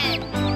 friends!